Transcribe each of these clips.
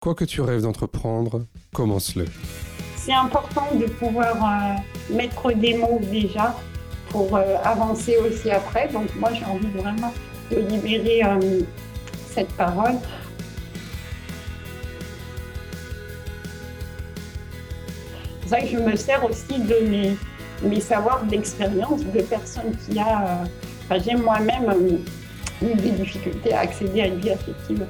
Quoi que tu rêves d'entreprendre, commence-le. C'est important de pouvoir euh, mettre des mots déjà pour euh, avancer aussi après. Donc moi j'ai envie vraiment de libérer euh, cette parole. C'est ça que je me sers aussi de mes, mes savoirs d'expérience de personnes qui a. Enfin, j'ai moi-même eu des difficultés à accéder à une vie affective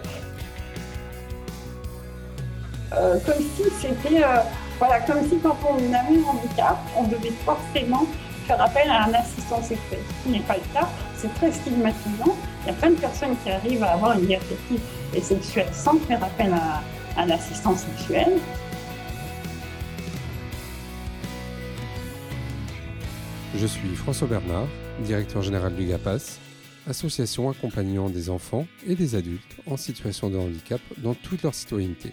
euh, comme si c'était, euh, voilà, comme si quand on avait un handicap, on devait forcément faire appel à un assistant sexuel. Ce qui n'est pas le cas, c'est très stigmatisant. Il y a plein de personnes qui arrivent à avoir une vie affective et sexuelle sans faire appel à un assistant sexuel. Je suis François Bernard, directeur général du GAPAS, association accompagnant des enfants et des adultes en situation de handicap dans toute leur citoyenneté.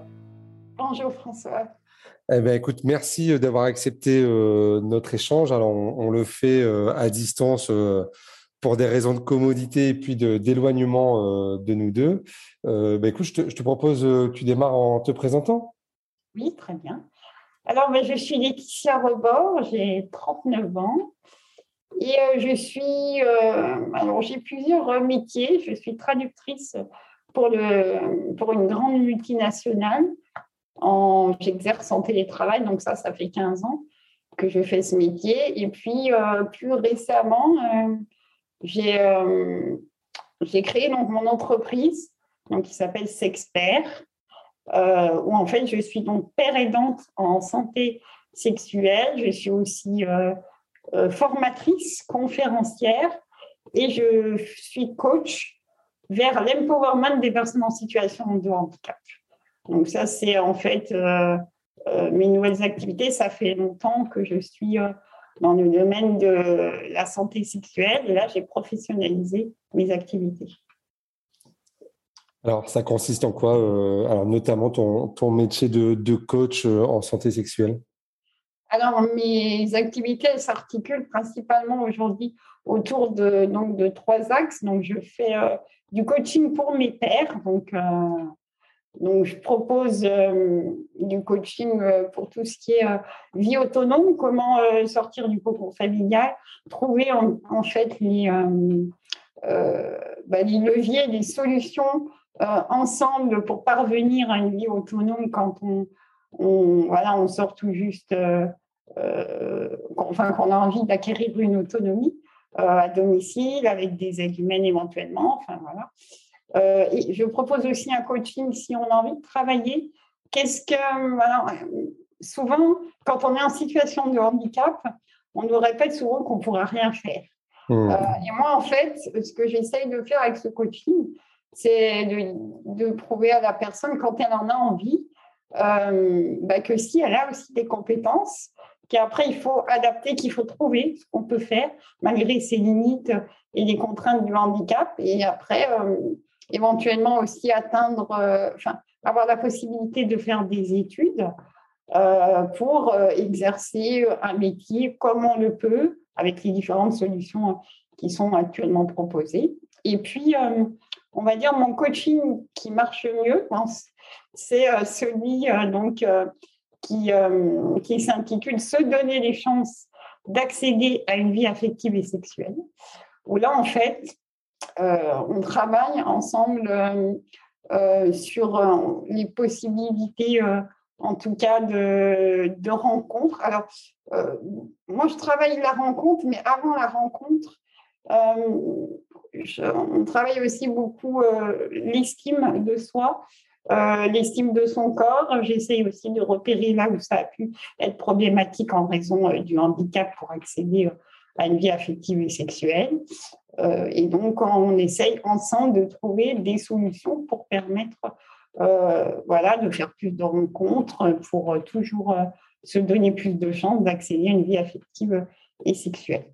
Bonjour François. Eh ben, écoute, merci euh, d'avoir accepté euh, notre échange. Alors, on, le fait euh, à distance pour des raisons de commodité et puis d'éloignement de, nous deux. Ben, écoute, je te, propose que tu démarres en te présentant. Oui, très bien. Alors, ben, je suis Laetitia Rebord, j'ai 39 ans. Et je suis, alors j'ai plusieurs métiers. Je suis traductrice pour, le, pour une grande multinationale J'exerce en télétravail, donc ça, ça fait 15 ans que je fais ce métier. Et puis, euh, plus récemment, euh, euh, j'ai créé donc mon entreprise donc, qui s'appelle Sexpert, où en fait, je suis donc père aidante en santé sexuelle. Je suis aussi formatrice, conférencière et je suis coach vers l'empowerment des personnes en situation de handicap. Donc ça, c'est en fait euh, euh, mes nouvelles activités. Ça fait longtemps que je suis euh, dans le domaine de la santé sexuelle et là, j'ai professionnalisé mes activités. Alors, ça consiste en quoi Alors, notamment ton, ton métier de, de, coach en santé sexuelle? Alors, mes activités s'articulent principalement aujourd'hui autour de, donc, de trois axes. Donc, je fais du coaching pour mes pères, donc donc, je propose euh, du coaching euh, pour tout ce qui est euh, vie autonome, comment sortir du cocon familial, trouver en, fait les, bah, les, leviers, les solutions ensemble pour parvenir à une vie autonome quand on, voilà, on sort tout juste, enfin, qu'on a envie d'acquérir une autonomie à domicile avec des aides humaines éventuellement. Enfin, voilà. Euh, et je propose aussi un coaching si on a envie de travailler. Qu'est-ce que. souvent, quand on est en situation de handicap, on nous répète souvent qu'on ne pourra rien faire. Mmh. Euh, et moi, en fait, ce que j'essaye de faire avec ce coaching, c'est de, de, prouver à la personne, quand elle en a envie, euh, bah, que si elle a aussi des compétences, qu'après, il faut adapter, qu'il faut trouver ce qu'on peut faire, malgré ses limites et les contraintes du handicap. Et après, éventuellement aussi atteindre, euh, enfin, avoir la possibilité de faire des études euh, pour euh, exercer un métier comme on le peut, avec les différentes solutions qui sont actuellement proposées. Et puis, on va dire mon coaching qui marche mieux, c'est celui donc qui, qui s'intitule Se donner les chances d'accéder à une vie affective et sexuelle, où là, en fait, on travaille ensemble euh, euh, sur les possibilités en tout cas de, rencontres. Alors, moi, je travaille la rencontre, mais avant la rencontre, on travaille aussi beaucoup l'estime de soi, l'estime de son corps. J'essaye aussi de repérer là où ça a pu être problématique en raison du handicap pour accéder à une vie affective et sexuelle. Euh, et donc, on essaye ensemble de trouver des solutions pour permettre voilà, de faire plus de rencontres pour toujours se donner plus de chances d'accéder à une vie affective et sexuelle.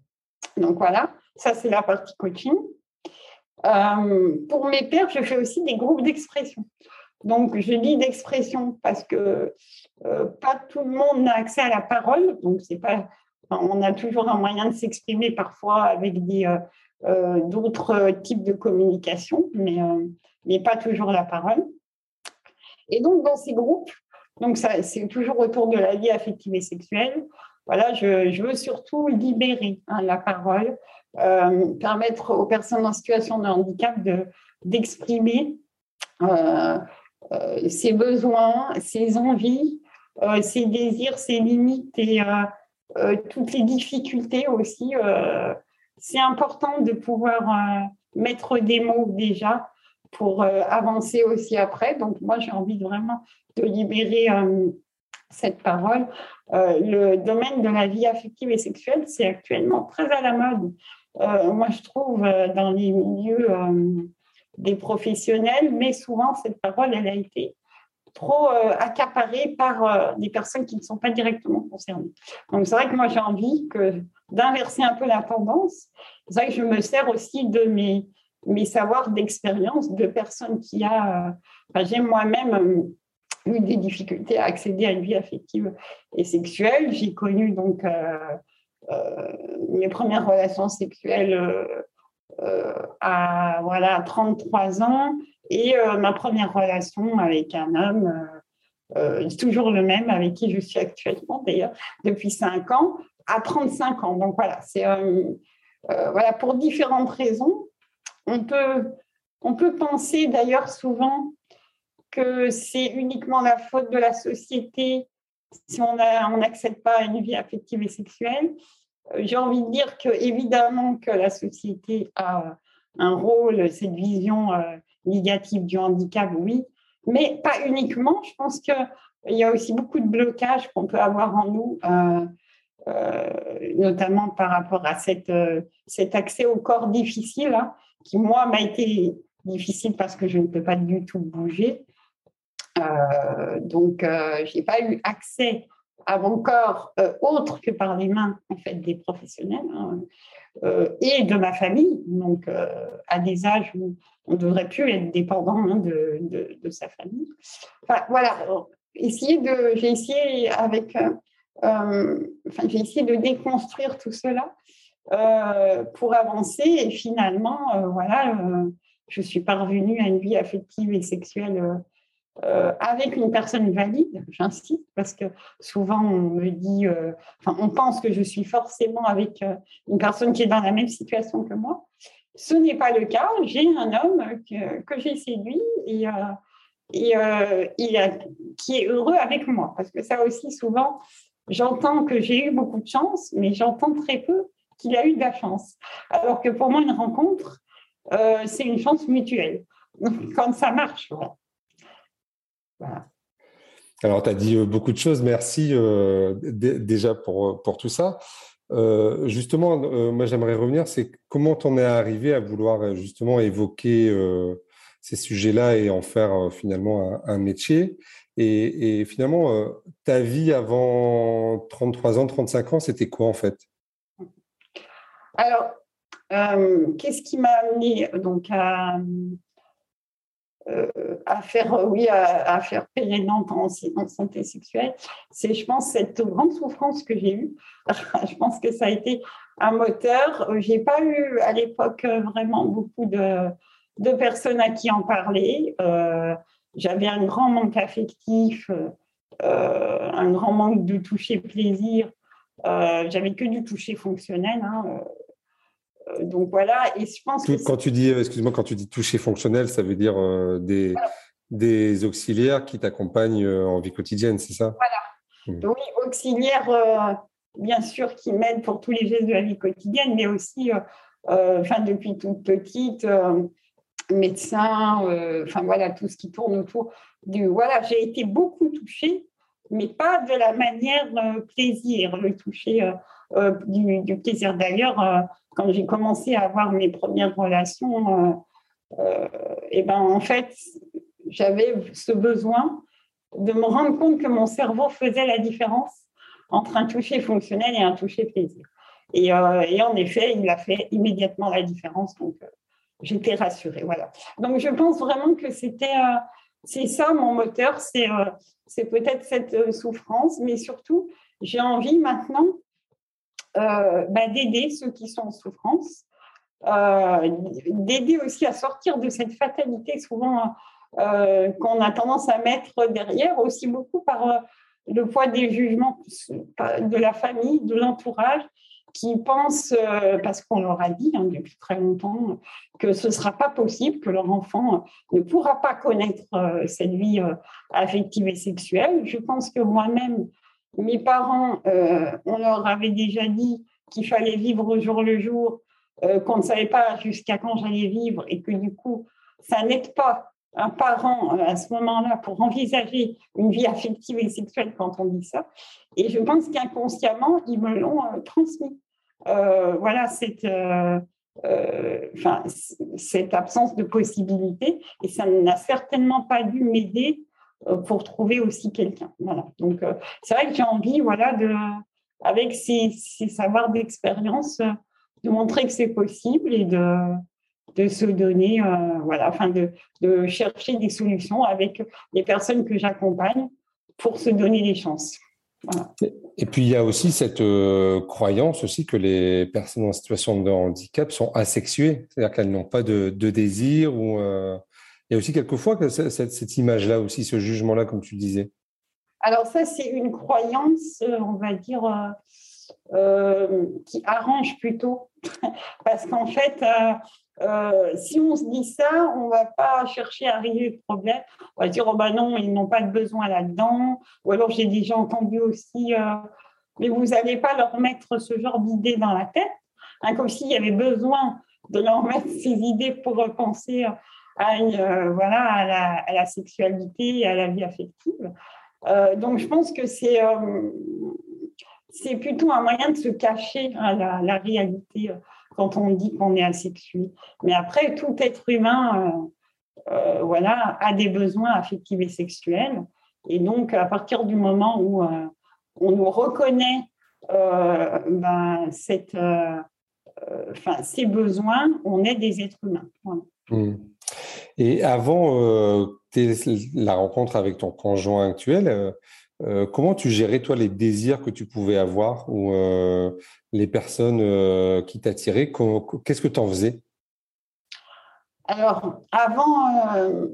Donc voilà, ça c'est la partie coaching. pour mes pères, je fais aussi des groupes d'expression. Donc, je dis d'expression parce que pas tout le monde n'a accès à la parole. Donc, c'est pas on a toujours un moyen de s'exprimer parfois avec euh, euh, d'autres types de communication, mais, euh, mais pas toujours la parole. Et donc, dans ces groupes, donc c'est toujours autour de la vie affective et sexuelle. Voilà, je, veux surtout libérer hein, la parole, permettre aux personnes en situation de handicap de, d'exprimer ses besoins, ses envies, ses désirs, ses limites et, euh, toutes les difficultés aussi. Euh, c'est important de pouvoir euh, mettre des mots déjà pour avancer aussi après. Donc moi, j'ai envie vraiment de libérer cette parole. le domaine de la vie affective et sexuelle, c'est actuellement très à la mode. moi, je trouve dans les milieux des professionnels, mais souvent, cette parole, elle a été trop euh, accaparé par euh, des personnes qui ne sont pas directement concernées. Donc, c'est vrai que moi, j'ai envie que, d'inverser un peu la tendance. C'est vrai que je me sers aussi de mes, mes savoirs d'expérience de personnes qui a. Euh, j'ai moi-même eu des difficultés à accéder à une vie affective et sexuelle. J'ai connu donc mes premières relations sexuelles à voilà, 33 ans. Et euh, ma première relation avec un homme, euh, euh, toujours le même avec qui je suis actuellement d'ailleurs depuis 5 ans, à 35 ans. Donc voilà, c'est voilà, pour différentes raisons. On peut, on peut penser d'ailleurs souvent que c'est uniquement la faute de la société si on n'accède pas à une vie affective et sexuelle. J'ai envie de dire que évidemment que la société a un rôle, cette vision négative du handicap, oui, mais pas uniquement. Je pense qu'il y a aussi beaucoup de blocages qu'on peut avoir en nous, euh, euh, notamment par rapport à cette, euh, cet accès au corps difficile, hein, qui, moi, m'a été difficile parce que je ne peux pas du tout bouger. donc, je n'ai pas eu accès à mon corps autre que par les mains en fait des professionnels hein, et de ma famille. Donc à des âges où on ne devrait plus être dépendant hein, de, de, sa famille. Voilà, essayer de, j'ai essayé avec, euh, euh, j'ai essayé de déconstruire tout cela euh, pour avancer. Et finalement, voilà, je suis parvenue à une vie affective et sexuelle avec une personne valide, j'insiste, parce que souvent on me dit, enfin, on pense que je suis forcément avec une personne qui est dans la même situation que moi. Ce n'est pas le cas. J'ai un homme que, j'ai séduit et, euh, euh, qui est heureux avec moi. Parce que ça aussi, souvent, j'entends que j'ai eu beaucoup de chance, mais j'entends très peu qu'il a eu de la chance. Alors que pour moi, une rencontre, euh, c'est une chance mutuelle. Quand ça marche, voilà. Alors, tu as dit beaucoup de choses. Merci déjà pour, pour tout ça. Euh, justement, euh, moi j'aimerais revenir, c'est comment t'en es arrivé à vouloir euh, justement évoquer ces sujets-là et en faire finalement un, métier? Et, finalement, ta vie avant 33 ans, 35 ans, c'était quoi en fait? Alors, qu'est-ce qui m'a amené donc à, euh, à faire, euh, oui, à, faire en, en, santé sexuelle, c'est, je pense, cette grande souffrance que j'ai eue. je pense que ça a été un moteur. J'ai pas eu à l'époque vraiment beaucoup de, de personnes à qui en parler. Euh, j'avais un grand manque affectif, un grand manque de toucher plaisir. j'avais que du toucher fonctionnel. Hein, euh, donc voilà, et je pense que quand tu dis, excuse-moi, quand tu dis toucher fonctionnel, ça veut dire euh, des, des auxiliaires qui t'accompagnent euh, en vie quotidienne, c'est ça? Voilà. Mmh. Oui, auxiliaires, bien sûr, qui m'aident pour tous les gestes de la vie quotidienne, mais aussi, enfin, depuis toute petite, médecin, enfin voilà, tout ce qui tourne autour du. Voilà, j'ai été beaucoup touchée, mais pas de la manière plaisir, le toucher du, du, plaisir. D'ailleurs, quand j'ai commencé à avoir mes premières relations, et euh, euh, ben en fait, j'avais ce besoin de me rendre compte que mon cerveau faisait la différence entre un toucher fonctionnel et un toucher plaisir. Et, en effet, il a fait immédiatement la différence. Donc, j'étais rassurée. Voilà. Donc, je pense vraiment que c'était, c'est ça mon moteur, c'est, c'est peut-être cette souffrance, mais surtout, j'ai envie maintenant euh, bah, d'aider ceux qui sont en souffrance, euh, d'aider aussi à sortir de cette fatalité souvent euh, qu'on a tendance à mettre derrière, aussi beaucoup par le poids des jugements de la famille, de l'entourage, qui pensent, parce qu'on leur a dit hein, depuis très longtemps, que ce ne sera pas possible, que leur enfant ne pourra pas connaître cette vie affective et sexuelle. Je pense que moi-même, mes parents, euh, on leur avait déjà dit qu'il fallait vivre au jour le jour, euh, qu'on ne savait pas jusqu'à quand j'allais vivre et que du coup, ça n'aide pas un parent euh, à ce moment-là pour envisager une vie affective et sexuelle quand on dit ça. Et je pense qu'inconsciemment, ils me l'ont transmis. voilà cette, cette absence de possibilité et ça n'a certainement pas dû m'aider euh, pour trouver aussi quelqu'un. Voilà. Donc, euh, c'est vrai que j'ai envie, voilà, de, avec ces, savoirs d'expérience, euh, de montrer que c'est possible et de, de se donner, voilà, enfin, de, de, chercher des solutions avec les personnes que j'accompagne pour se donner des chances. Et puis il y a aussi cette croyance aussi que les personnes en situation de handicap sont asexuées, c'est-à-dire qu'elles n'ont pas de, de désir ou il y a aussi quelquefois que cette, cette image-là, aussi ce jugement-là, comme tu disais. Alors ça, c'est une croyance, euh, on va dire, euh, euh, qui arrange plutôt. Parce qu'en fait, si on se dit ça, on ne va pas chercher à régler le problème. On va dire, oh ben non, ils n'ont pas de besoin là-dedans. Ou alors j'ai déjà entendu aussi, mais vous n'allez pas leur mettre ce genre d'idées dans la tête. Hein, comme s'il y avait besoin de leur mettre ces idées pour penser euh, voilà, à la, sexualité et à la vie affective. Euh, donc, je pense que c'est euh, c'est plutôt un moyen de se cacher à la, la réalité quand on dit qu'on est asexué. Mais après, tout être humain voilà, a des besoins affectifs et sexuels. Et donc, à partir du moment où on nous reconnaît ben, ces besoins, on est des êtres humains. Mmh. Et avant euh, la rencontre avec ton conjoint actuel, euh, euh, comment tu gérais, toi, les désirs que tu pouvais avoir ou les personnes qui t'attiraient? Qu'est-ce que tu en faisais? Alors, avant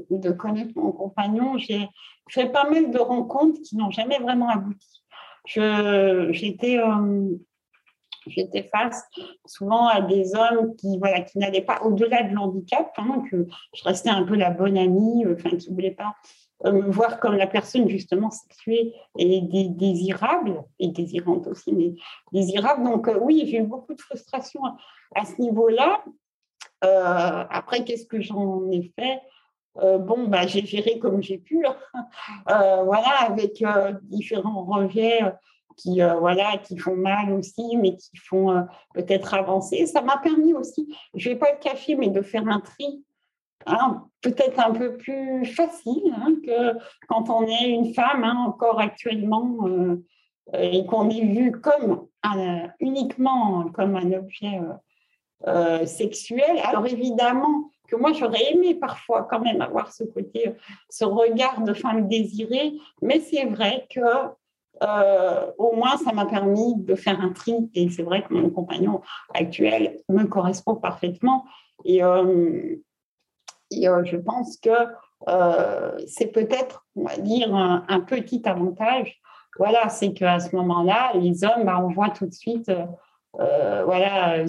de connaître mon compagnon, j'ai fait pas mal de rencontres qui n'ont jamais vraiment abouti. J'étais j'étais face souvent à des hommes qui voilà qui n'allaient pas au-delà de l'handicap, hein, que je restais un peu la bonne amie, euh, enfin qui ne pas euh, me voir comme la personne justement sexuée et désirable et désirante aussi, mais désirable. Donc euh, oui, j'ai eu beaucoup de frustration à, ce niveau-là. après, qu'est-ce que j'en ai fait? Bon, bah, j'ai géré comme j'ai pu, hein. voilà, avec différents rejets qui, euh, voilà, qui font mal aussi, mais qui font euh, peut-être avancer. Ça m'a permis aussi, je vais pas le cacher, mais de faire un tri hein, peut-être un peu plus facile hein, que quand on est une femme, hein, encore actuellement, euh, et qu'on est vu comme uniquement comme un objet sexuel. Alors évidemment que moi, j'aurais aimé parfois quand même avoir ce côté, ce regard de femme désirée, mais c'est vrai que euh, au moins, ça m'a permis de faire un tri. Et c'est vrai que mon compagnon actuel me correspond parfaitement. Et, euh, euh, je pense que c'est peut-être, on va dire, un, petit avantage. Voilà, c'est qu'à ce moment-là, les hommes, bah, on voit tout de suite, voilà,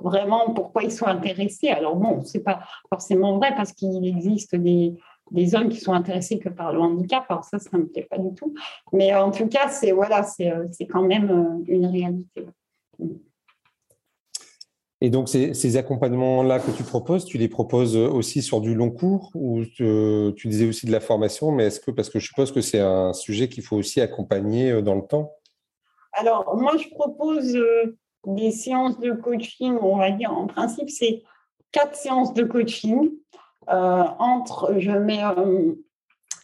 vraiment pourquoi ils sont intéressés. Alors bon, c'est pas forcément vrai parce qu'il existe des, des hommes qui sont intéressés que par le handicap. Alors ça, ça ne me plaît pas du tout. Mais en tout cas, c'est voilà, c'est euh, quand même euh, une réalité. Et donc, ces, accompagnements-là que tu proposes, tu les proposes aussi sur du long cours ou tu, disais aussi de la formation, mais est-ce que, parce que je suppose que c'est un sujet qu'il faut aussi accompagner euh, dans le temps? Alors, moi, je propose des séances de coaching, on va dire, en principe, c'est quatre séances de coaching entre, je mets,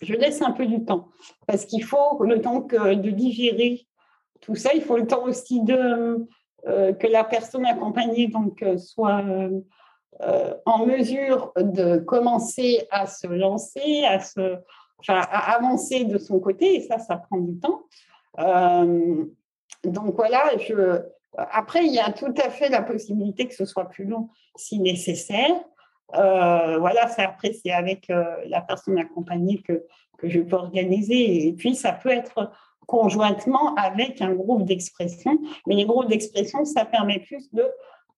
je laisse un peu du temps parce qu'il faut le temps de digérer tout ça. Il faut le temps aussi de que la personne accompagnée donc soit en mesure de commencer à se lancer, à se, à avancer de son côté. Et ça, ça prend du temps. donc voilà, après, il y a tout à fait la possibilité que ce soit plus long si nécessaire. Euh, voilà, ça, après, c'est avec euh, la personne accompagnée que, que je peux organiser. Et puis, ça peut être conjointement avec un groupe d'expression. Mais les groupes d'expression, ça permet plus de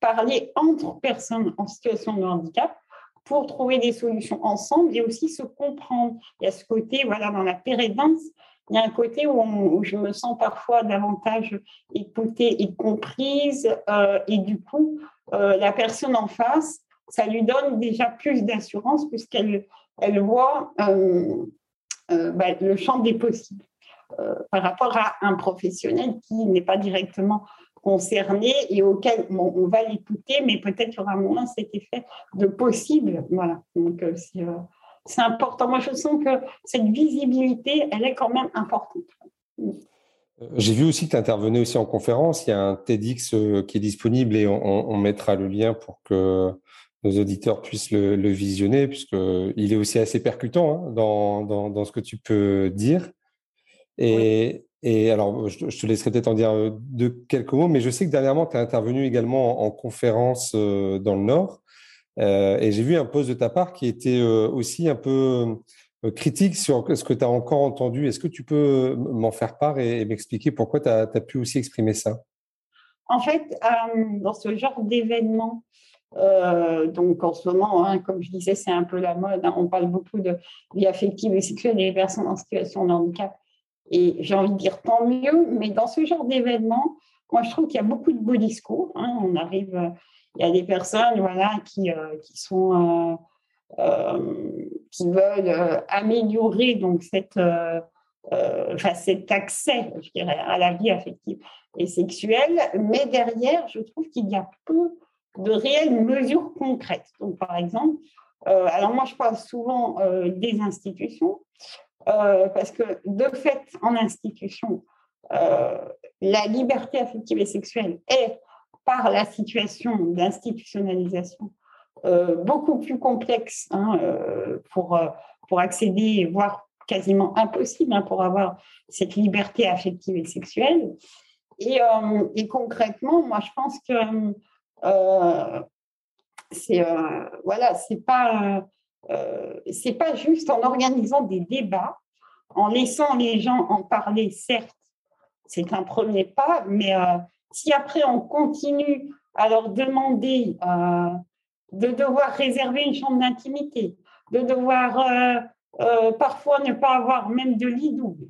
parler entre personnes en situation de handicap pour trouver des solutions ensemble et aussi se comprendre. Il y a ce côté, voilà, dans la pérédance, il y a un côté où, je me sens parfois davantage écoutée et comprise, euh, et du coup, la personne en face, ça lui donne déjà plus d'assurance puisqu'elle elle voit euh, bah, le champ des possibles par rapport à un professionnel qui n'est pas directement concerné et auquel on va l'écouter, mais peut-être qu'il y aura moins cet effet de possible. Voilà. Donc, c'est important. Moi, je sens que cette visibilité, elle est quand même importante. Euh, j'ai vu aussi que tu intervenais aussi en conférence. Il y a un TEDx euh, qui est disponible et on, mettra le lien pour que nos auditeurs puissent le, visionner, puisqu'il est aussi assez percutant hein, dans, dans, ce que tu peux dire. Et, et alors, je, te laisserai peut-être en dire euh, de quelques mots, mais je sais que dernièrement, tu as intervenu également en, en conférence dans le Nord. Euh, et j'ai vu un post de ta part qui était euh, aussi un peu euh, critique sur ce que tu as encore entendu. Est-ce que tu peux m'en faire part et, m'expliquer pourquoi tu as, pu aussi exprimer ça? En fait, dans ce genre d'événement, donc en ce moment, hein, comme je disais, c'est un peu la mode. Hein, on parle beaucoup de vie affective et sexuelle des personnes en situation de handicap. Et j'ai envie de dire tant mieux, mais dans ce genre d'événement, moi je trouve qu'il y a beaucoup de beaux discours. Hein. on arrive il y a des personnes voilà, qui, euh, qui, sont, euh, euh, qui veulent améliorer donc, cette, enfin, cet accès je dirais, à la vie affective et sexuelle, mais derrière, je trouve qu'il y a peu de réelles mesures concrètes. Donc, par exemple, alors moi, je parle souvent des institutions, parce que de fait, en institution, la liberté affective et sexuelle est par la situation d'institutionnalisation euh, beaucoup plus complexe hein, euh, pour, euh, pour accéder, voire quasiment impossible hein, pour avoir cette liberté affective et sexuelle. Et, et concrètement, moi, je pense que c'est voilà, c'est pas c'est pas juste en organisant des débats, en laissant les gens en parler, certes, c'est un premier pas, mais si après on continue à leur demander euh, de devoir réserver une chambre d'intimité, de devoir euh, euh, parfois ne pas avoir même de lit double,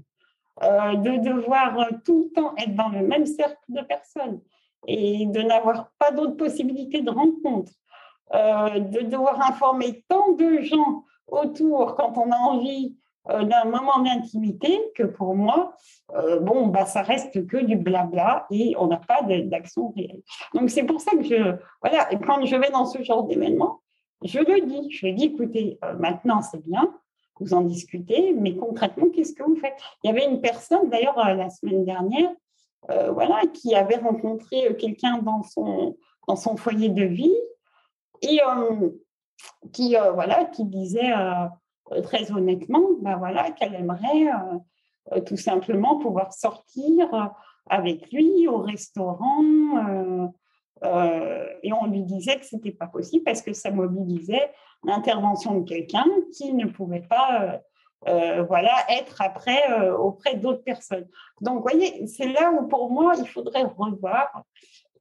de devoir tout le temps être dans le même cercle de personnes et de n'avoir pas d'autres possibilités de rencontre, de devoir informer tant de gens autour quand on a envie euh, d'un moment d'intimité que pour moi, euh, bon, bah, ça reste que du blabla et on n'a pas d'action réelle. Donc c'est pour ça que je, voilà, quand je vais dans ce genre d'événement, je le dis, je dis, écoutez, euh, maintenant c'est bien, vous en discutez, mais concrètement, qu'est-ce que vous faites? Il y avait une personne, d'ailleurs, la semaine dernière, voilà, qui avait rencontré quelqu'un dans son, dans son foyer de vie et qui, voilà, qui disait euh, très honnêtement, ben voilà, qu'elle aimerait euh, euh, tout simplement pouvoir sortir avec lui au restaurant. et on lui disait que ce n'était pas possible parce que ça mobilisait l'intervention de quelqu'un qui ne pouvait pas voilà, être après auprès d'autres personnes. Donc, vous voyez, c'est là où pour moi, il faudrait revoir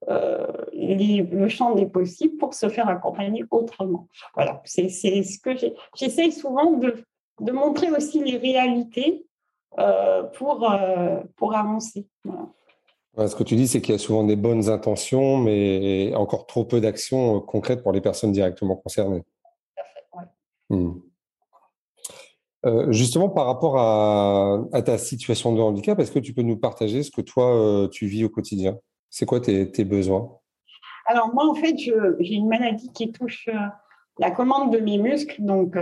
euh, le champ des possibles pour se faire accompagner autrement. Voilà, c'est ce que j'essaye souvent de, de, montrer aussi les réalités euh, pour, euh, pour avancer. ce que tu dis, c'est qu'il y a souvent des bonnes intentions, mais encore trop peu d'actions concrètes pour les personnes directement concernées. Hmm. justement, par rapport à, ta situation de handicap, est-ce que tu peux nous partager ce que toi, tu vis au quotidien? C'est quoi tes, besoins? Alors moi, en fait, j'ai une maladie qui touche euh, la commande de mes muscles. Donc,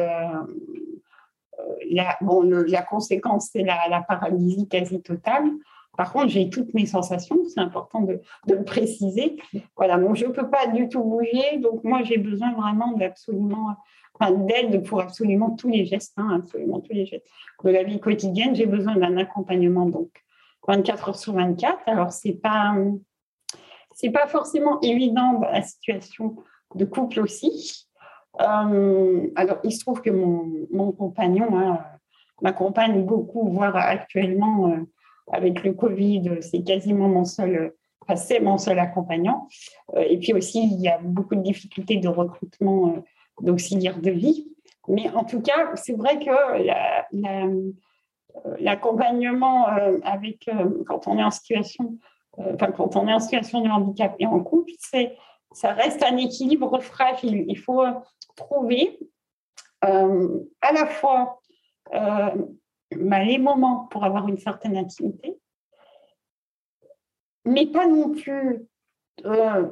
la conséquence, c'est la, paralysie quasi totale. Par contre, j'ai toutes mes sensations, c'est important de, le préciser. Voilà, donc je ne peux pas du tout bouger, donc moi j'ai besoin vraiment d'absolument, d'aide pour absolument tous les gestes, hein, absolument tous les gestes de la vie quotidienne. J'ai besoin d'un accompagnement donc 24 heures sur 24. Alors c'est pas c'est pas forcément évident dans la situation de couple aussi. Euh, alors, il se trouve que mon, compagnon hein, m'accompagne beaucoup, voire actuellement, euh, avec le Covid, c'est quasiment mon seul, c'est mon seul accompagnant. Euh, et puis aussi, il y a beaucoup de difficultés de recrutement d'auxiliaires de vie. Mais en tout cas, c'est vrai que l'accompagnement avec, quand on est en situation, enfin, quand on est en situation de handicap et en couple, c'est ça reste un équilibre fragile. Il faut trouver euh, à la fois euh, les moments pour avoir une certaine intimité, mais pas non plus euh,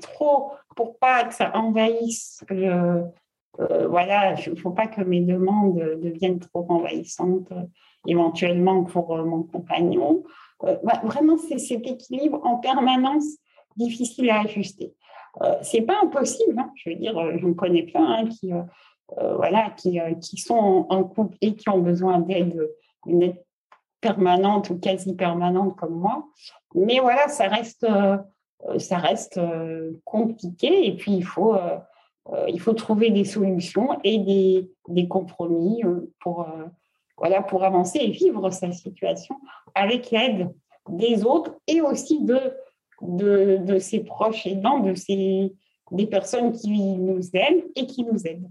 trop pour pas que ça envahisse voilà, il ne faut pas que mes demandes deviennent trop envahissantes éventuellement pour mon compagnon. Bah, vraiment, c'est cet équilibre en permanence difficile à ajuster. Euh, c'est pas impossible. Hein. Je veux dire, euh, je me connais plein hein, qui, euh, voilà, qui, qui, sont en couple et qui ont besoin d'aide, une aide permanente ou quasi permanente comme moi. Mais voilà, ça reste, ça reste compliqué et puis il faut, il faut trouver des solutions et des, des compromis pour, voilà, pour avancer et vivre sa situation avec l'aide des autres et aussi de de, ses proches aidants, de ses, des personnes qui nous aiment et qui nous aident.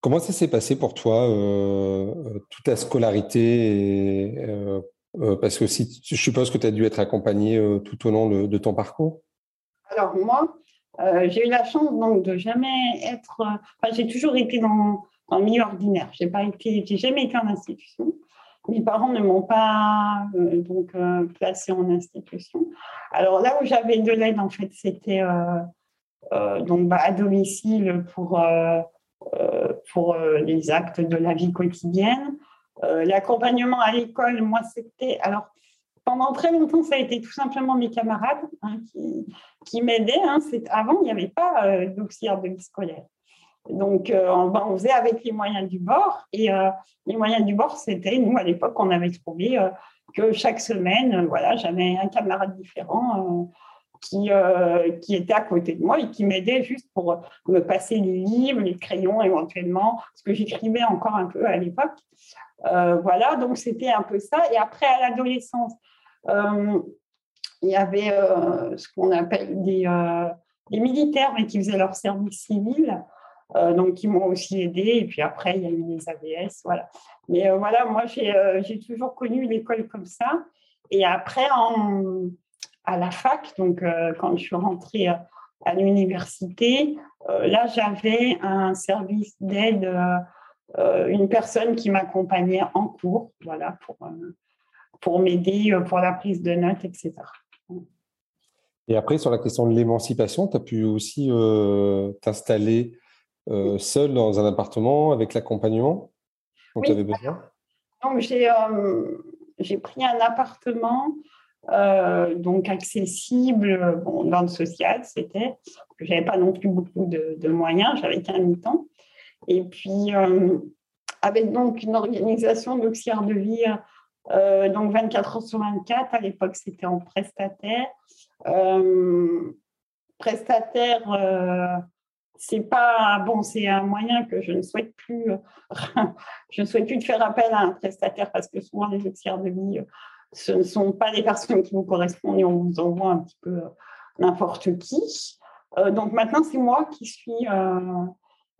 Comment ça s'est passé pour toi, euh, toute ta scolarité euh, euh, Parce que si, je suppose que tu as dû être accompagné tout au long de, ton parcours? Alors moi, j'ai eu la chance donc de jamais être... Enfin, j'ai toujours été dans, dans le milieu ordinaire. Je n'ai jamais été en institution. Mes parents ne m'ont pas euh, donc euh, placé en institution. Alors là où j'avais de l'aide, en fait, c'était euh, donc bah, à domicile pour pour les actes de la vie quotidienne. L'accompagnement à l'école, moi, c'était alors pendant très longtemps, ça a été tout simplement mes camarades hein, qui, qui m'aidaient. Hein. Avant, il n'y avait pas d'auxiliaire de vie scolaire. Donc, euh, on, faisait avec les moyens du bord. Et euh, les moyens du bord, c'était, nous, à l'époque, on avait trouvé euh, que chaque semaine, voilà, j'avais un camarade différent qui, qui était à côté de moi et qui m'aidait juste pour me passer les livres, les crayons éventuellement, parce que j'écrivais encore un peu à l'époque. voilà, donc c'était un peu ça. Et après, à l'adolescence, il y avait ce qu'on appelle des, des militaires, mais qui faisaient leur service civil. Euh, donc qui m'ont aussi aidé. Et puis après, il y a eu les AVS, voilà. Mais euh, voilà, moi, euh, j'ai toujours connu l'école comme ça. Et après, à la fac, donc quand je suis rentrée à l'université, là, j'avais un service d'aide, une personne qui m'accompagnait en cours, voilà, pour, pour m'aider pour la prise de notes, etc. Et après, sur la question de l'émancipation, tu as pu aussi t'installer euh, seul dans un appartement avec l'accompagnement dont tu avais besoin? J'ai, euh, j'ai pris un appartement euh, donc accessible dans le social, c'était. Je n'avais pas non plus beaucoup de, moyens, j'avais qu'un mi-temps. Et puis, avec donc une organisation d'auxiliaire de vie, donc 24 heures sur 24, à l'époque c'était en prestataire. prestataire c'est pas bon, c'est un moyen que je ne souhaite plus. je ne souhaite plus de faire appel à un prestataire parce que souvent les auxiliaires de vie, ce ne sont pas des personnes qui vous correspondent et on vous envoie un petit peu euh, n'importe qui. Euh, donc maintenant, c'est moi qui suis euh,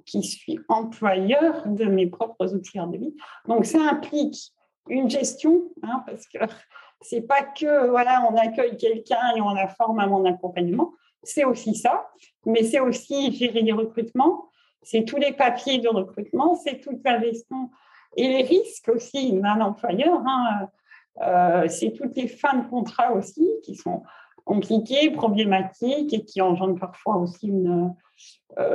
qui suis employeur de mes propres auxiliaires de vie. Donc ça implique une gestion, hein, parce que c'est pas que voilà, on accueille quelqu'un et on la forme à mon accompagnement c'est aussi ça, mais c'est aussi gérer les recrutements, c'est tous les papiers de recrutement, c'est toute la gestion et les risques aussi d'un employeur. Hein. Euh, c'est toutes les fins de contrat aussi qui sont compliquées, problématiques et qui engendrent parfois aussi une,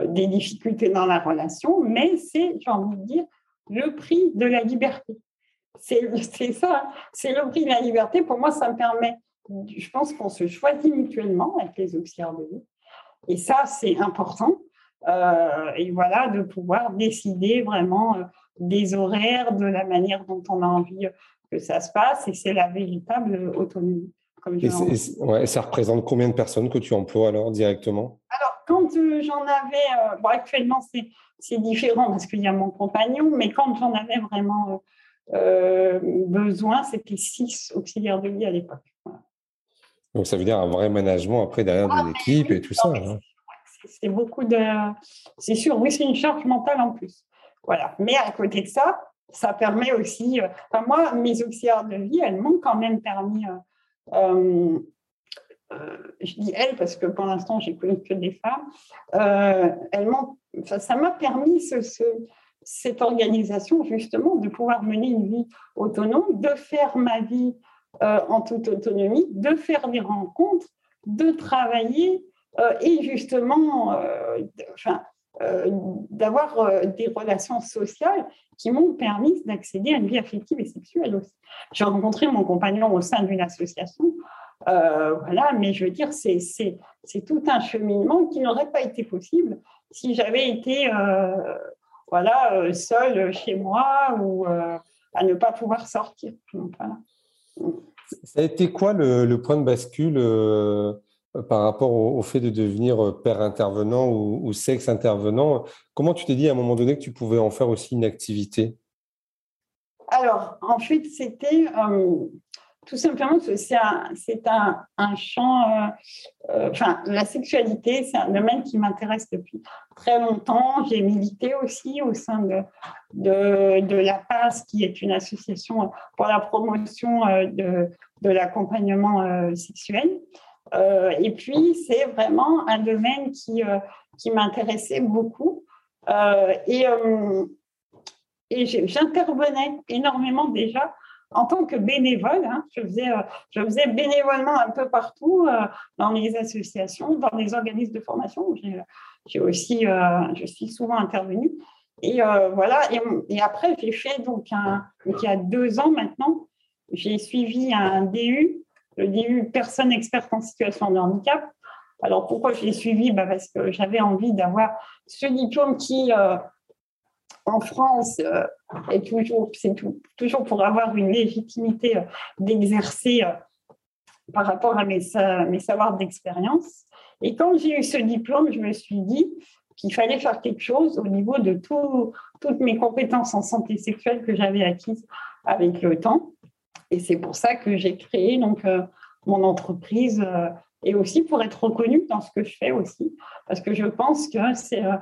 des difficultés dans la relation, mais c'est, j'ai envie de dire, le prix de la liberté. C'est ça, c'est le prix de la liberté. Pour moi, ça me permet, je pense qu'on se choisit mutuellement avec les auxiliaires de vie. Et ça, c'est important. Euh, et voilà, de pouvoir décider vraiment euh, des horaires, de la manière dont on a envie que ça se passe. Et c'est la véritable autonomie. et, ça représente combien de personnes que tu emploies alors directement? Alors, quand euh, j'en avais, bon, actuellement c'est différent parce qu'il y a mon compagnon, mais quand j'en avais vraiment euh, besoin, c'était six auxiliaires de vie à l'époque. Donc ça veut dire un vrai management après derrière de ah, l'équipe et tout ça. Hein. C'est beaucoup de. C'est sûr, oui, c'est une charge mentale en plus. Voilà. Mais à côté de ça, ça permet aussi. Euh, enfin, moi, mes auxiliaires de vie, elles m'ont quand même permis. Euh, je dis elles parce que pour l'instant, j'ai connu que des femmes. elles m'ont, ça m'a permis ce, cette organisation, justement, de pouvoir mener une vie autonome, de faire ma vie euh, en toute autonomie, de faire des rencontres, de travailler euh, et justement, euh, d'avoir des relations sociales qui m'ont permis d'accéder à une vie affective et sexuelle aussi. J'ai rencontré mon compagnon au sein d'une association. voilà, mais je veux dire, c'est tout un cheminement qui n'aurait pas été possible si j'avais été voilà, euh, seul chez moi ou à ne pas pouvoir sortir. Ça a été quoi le, point de bascule euh, par rapport au, fait de devenir père intervenant ou, sexe intervenant? Comment tu t'es dit à un moment donné que tu pouvais en faire aussi une activité? Alors, en fait, c'était tout simplement c'est un, champ, euh, euh, enfin, la sexualité, c'est un domaine qui m'intéresse depuis très longtemps. J'ai milité aussi au sein de, de, de, la PAS, qui est une association pour la promotion euh, de, de l'accompagnement sexuel. et puis, c'est vraiment un domaine qui, qui m'intéressait beaucoup. et et j'intervenais énormément déjà en tant que bénévole, hein, je, faisais, euh, je faisais bénévolement un peu partout euh, dans les associations, dans les organismes de formation. J'ai aussi, euh, je suis souvent intervenue. Et voilà. Et, après, j'ai fait donc il y a deux ans maintenant, j'ai suivi un DU, le DU personne experte en situation de handicap. Alors pourquoi je l'ai suivi? Bah Parce que j'avais envie d'avoir ce diplôme qui en France, euh, c'est toujours pour avoir une légitimité euh, d'exercer euh, par rapport à mes, mes savoirs d'expérience. Et quand j'ai eu ce diplôme, je me suis dit qu'il fallait faire quelque chose au niveau de toutes mes compétences en santé sexuelle que j'avais acquises avec le temps. Et c'est pour ça que j'ai créé donc mon entreprise et aussi pour être reconnue dans ce que je fais aussi, parce que je pense que c'est, euh,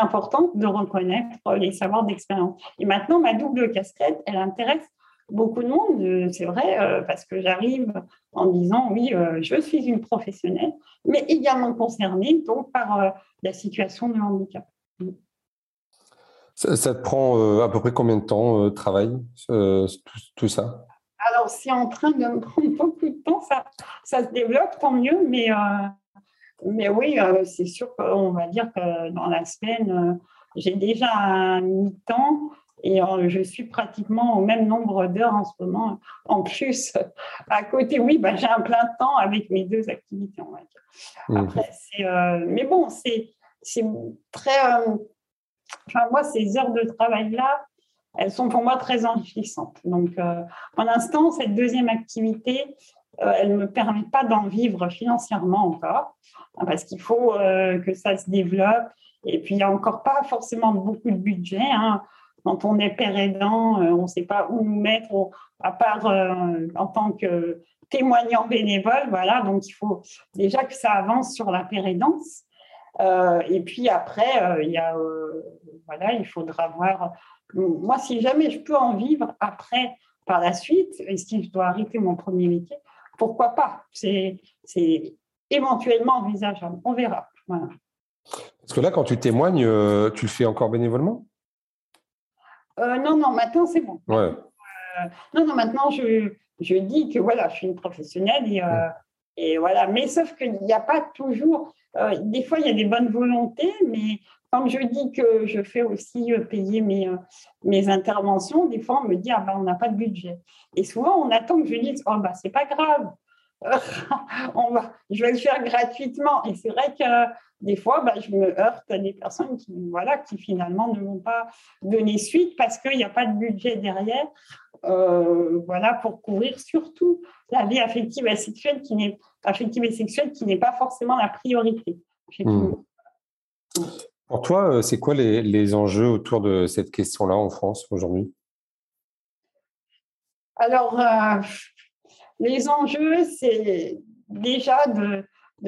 important de reconnaître les savoirs d'expérience. Et maintenant, ma double casquette, elle intéresse beaucoup de monde, euh, c'est vrai, euh, parce que j'arrive en disant, oui, je suis une professionnelle, mais également concernée donc, par la situation de handicap. Ça, te prend à peu près combien de temps, travail, tout ça? Alors, c'est en train de me prendre beaucoup de temps. Ça, ça se développe, tant mieux. Mais, euh, mais oui, euh, c'est sûr qu'on va dire que dans la semaine, euh, j'ai déjà un mi-temps et je suis pratiquement au même nombre d'heures en ce moment. En plus, à côté, oui, bah, j'ai un plein temps avec mes deux activités, on va dire. Mmh. Après, mais bon, c'est très. enfin, moi, ces heures de travail-là, elles sont pour moi très enrichissantes. Donc, euh, pour l'instant, cette deuxième activité, euh, elle ne me permet pas d'en vivre financièrement encore, hein, parce qu'il faut euh, que ça se développe. Et puis, il n'y a encore pas forcément beaucoup de budget. Hein. Quand on est père aidant, on ne sait pas où nous mettre, à part en tant que témoignant bénévole. Voilà, donc il faut déjà que ça avance sur la pérédance. et puis après, y a, voilà, il faudra voir moi, si jamais je peux en vivre après, par la suite, et si je dois arrêter mon premier métier, pourquoi pas? C'est éventuellement envisageable. On verra. Parce que là, quand tu témoignes, euh, tu le fais encore bénévolement? Euh, Non, non, maintenant c'est bon. Euh, non, non, maintenant je, je, dis que voilà, je suis une professionnelle et Et voilà, mais sauf qu'il n'y a pas toujours, des fois il y a des bonnes volontés, mais quand je dis que je fais aussi euh, payer mes, euh, mes interventions, des fois on me dit ah ben on n'a pas de budget. Et souvent on attend que je dise oh ben c'est pas grave, on va, je vais le faire gratuitement. Et c'est vrai que des fois, ben, je me heurte à des personnes qui, voilà, qui finalement ne vont pas donner suite parce qu'il n'y a pas de budget derrière. voilà, pour couvrir surtout la vie affective et sexuelle qui n'est affective et sexuelle qui n'est pas forcément la priorité. Pour toi, euh, c'est quoi les, enjeux autour de cette question-là en France aujourd'hui? Alors, euh, les enjeux, c'est déjà de,